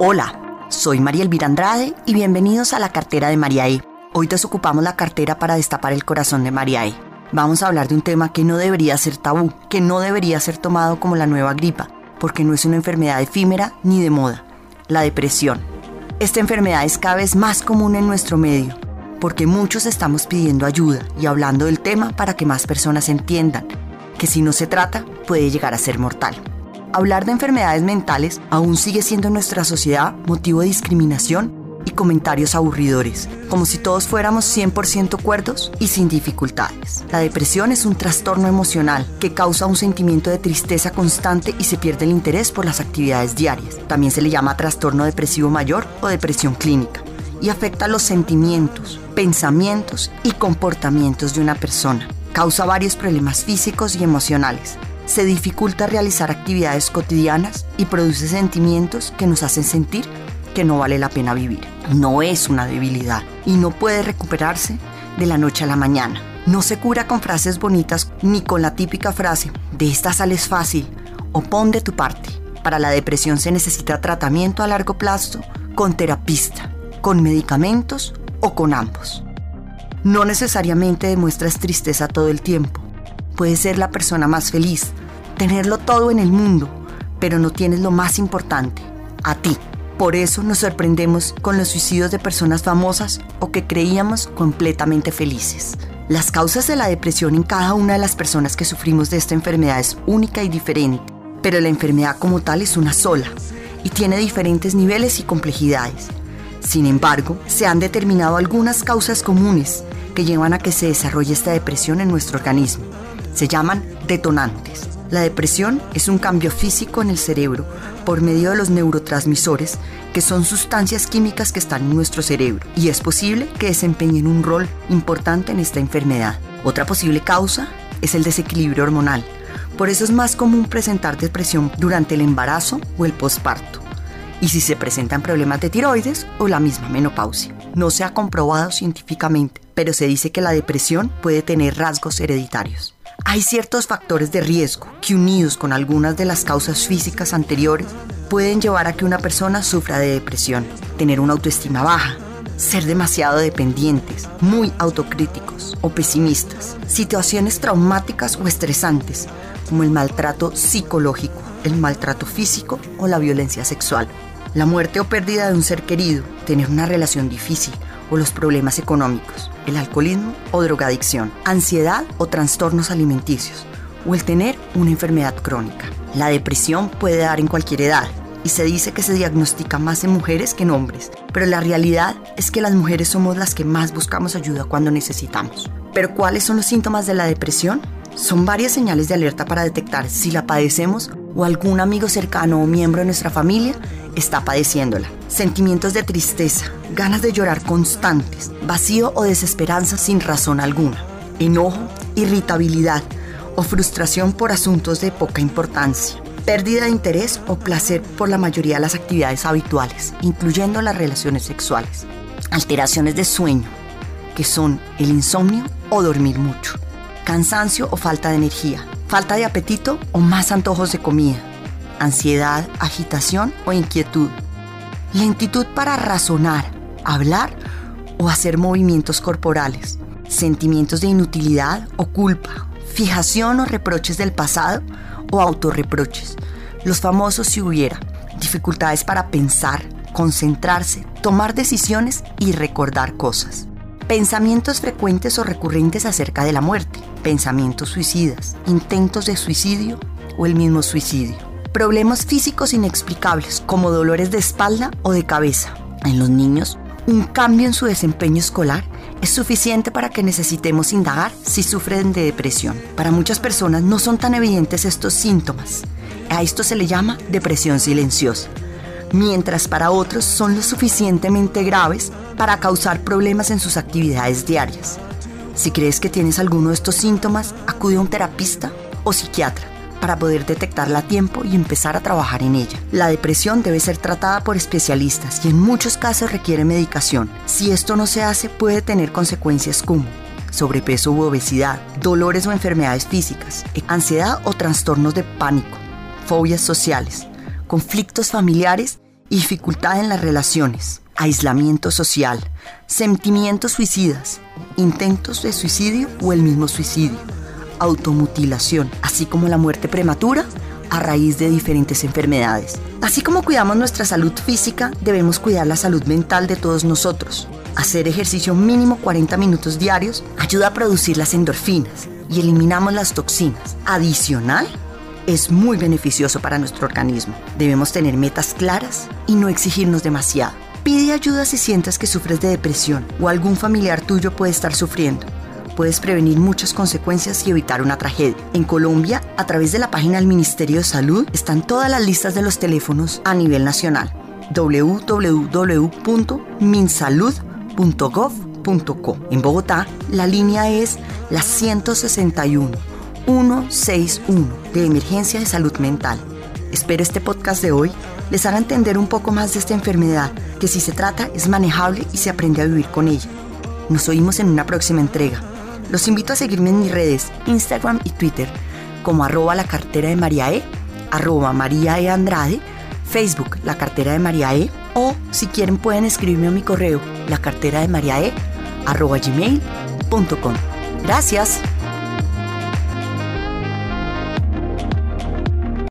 Hola, soy María Elvira Andrade y bienvenidos a la cartera de María E. Hoy desocupamos la cartera para destapar el corazón de María E. Vamos a hablar de un tema que no debería ser tabú, que no debería ser tomado como la nueva gripa, porque no es una enfermedad efímera ni de moda, la depresión. Esta enfermedad es cada vez más común en nuestro medio, porque muchos estamos pidiendo ayuda y hablando del tema para que más personas entiendan que si no se trata puede llegar a ser mortal. Hablar de enfermedades mentales aún sigue siendo en nuestra sociedad motivo de discriminación y comentarios aburridores, como si todos fuéramos 100% cuerdos y sin dificultades. La depresión es un trastorno emocional que causa un sentimiento de tristeza constante y se pierde el interés por las actividades diarias. También se le llama trastorno depresivo mayor o depresión clínica y afecta los sentimientos, pensamientos y comportamientos de una persona. Causa varios problemas físicos y emocionales, se dificulta realizar actividades cotidianas y produce sentimientos que nos hacen sentir que no vale la pena vivir. No es una debilidad y no puede recuperarse de la noche a la mañana. No se cura con frases bonitas ni con la típica frase de esta sales fácil o pon de tu parte. Para la depresión se necesita tratamiento a largo plazo con terapista, con medicamentos o con ambos. No necesariamente demuestras tristeza todo el tiempo puedes ser la persona más feliz, tenerlo todo en el mundo, pero no tienes lo más importante, a ti. Por eso nos sorprendemos con los suicidios de personas famosas o que creíamos completamente felices. Las causas de la depresión en cada una de las personas que sufrimos de esta enfermedad es única y diferente, pero la enfermedad como tal es una sola y tiene diferentes niveles y complejidades. Sin embargo, se han determinado algunas causas comunes que llevan a que se desarrolle esta depresión en nuestro organismo se llaman detonantes. La depresión es un cambio físico en el cerebro por medio de los neurotransmisores, que son sustancias químicas que están en nuestro cerebro, y es posible que desempeñen un rol importante en esta enfermedad. Otra posible causa es el desequilibrio hormonal. Por eso es más común presentar depresión durante el embarazo o el posparto. Y si se presentan problemas de tiroides o la misma menopausia. No se ha comprobado científicamente, pero se dice que la depresión puede tener rasgos hereditarios. Hay ciertos factores de riesgo que unidos con algunas de las causas físicas anteriores pueden llevar a que una persona sufra de depresión, tener una autoestima baja, ser demasiado dependientes, muy autocríticos o pesimistas, situaciones traumáticas o estresantes como el maltrato psicológico, el maltrato físico o la violencia sexual, la muerte o pérdida de un ser querido, tener una relación difícil, o los problemas económicos, el alcoholismo o drogadicción, ansiedad o trastornos alimenticios, o el tener una enfermedad crónica. La depresión puede dar en cualquier edad y se dice que se diagnostica más en mujeres que en hombres, pero la realidad es que las mujeres somos las que más buscamos ayuda cuando necesitamos. Pero ¿cuáles son los síntomas de la depresión? Son varias señales de alerta para detectar si la padecemos o algún amigo cercano o miembro de nuestra familia está padeciéndola. Sentimientos de tristeza, ganas de llorar constantes, vacío o desesperanza sin razón alguna, enojo, irritabilidad o frustración por asuntos de poca importancia, pérdida de interés o placer por la mayoría de las actividades habituales, incluyendo las relaciones sexuales, alteraciones de sueño, que son el insomnio o dormir mucho, cansancio o falta de energía, falta de apetito o más antojos de comida, ansiedad, agitación o inquietud, lentitud para razonar, hablar o hacer movimientos corporales, sentimientos de inutilidad o culpa, fijación o reproches del pasado o autorreproches, los famosos si hubiera, dificultades para pensar, concentrarse, tomar decisiones y recordar cosas. Pensamientos frecuentes o recurrentes acerca de la muerte, pensamientos suicidas, intentos de suicidio o el mismo suicidio. Problemas físicos inexplicables como dolores de espalda o de cabeza. En los niños, un cambio en su desempeño escolar es suficiente para que necesitemos indagar si sufren de depresión. Para muchas personas no son tan evidentes estos síntomas. A esto se le llama depresión silenciosa, mientras para otros son lo suficientemente graves para causar problemas en sus actividades diarias. Si crees que tienes alguno de estos síntomas, acude a un terapista o psiquiatra para poder detectarla a tiempo y empezar a trabajar en ella. La depresión debe ser tratada por especialistas y en muchos casos requiere medicación. Si esto no se hace puede tener consecuencias como sobrepeso u obesidad, dolores o enfermedades físicas, ansiedad o trastornos de pánico, fobias sociales, conflictos familiares dificultad en las relaciones, aislamiento social, sentimientos suicidas, intentos de suicidio o el mismo suicidio, automutilación, así como la muerte prematura a raíz de diferentes enfermedades. Así como cuidamos nuestra salud física, debemos cuidar la salud mental de todos nosotros. Hacer ejercicio mínimo 40 minutos diarios ayuda a producir las endorfinas y eliminamos las toxinas. Adicional, es muy beneficioso para nuestro organismo. Debemos tener metas claras y no exigirnos demasiado. Pide ayuda si sientas que sufres de depresión o algún familiar tuyo puede estar sufriendo puedes prevenir muchas consecuencias y evitar una tragedia. En Colombia, a través de la página del Ministerio de Salud, están todas las listas de los teléfonos a nivel nacional. www.minsalud.gov.co. En Bogotá, la línea es la 161 161 de Emergencia de Salud Mental. Espero este podcast de hoy les haga entender un poco más de esta enfermedad, que si se trata es manejable y se aprende a vivir con ella. Nos oímos en una próxima entrega. Los invito a seguirme en mis redes, Instagram y Twitter, como arroba la cartera de María E, arroba María E Andrade, Facebook La Cartera de María E, o si quieren pueden escribirme a mi correo, la cartera de María E, arroba gmail.com. Gracias.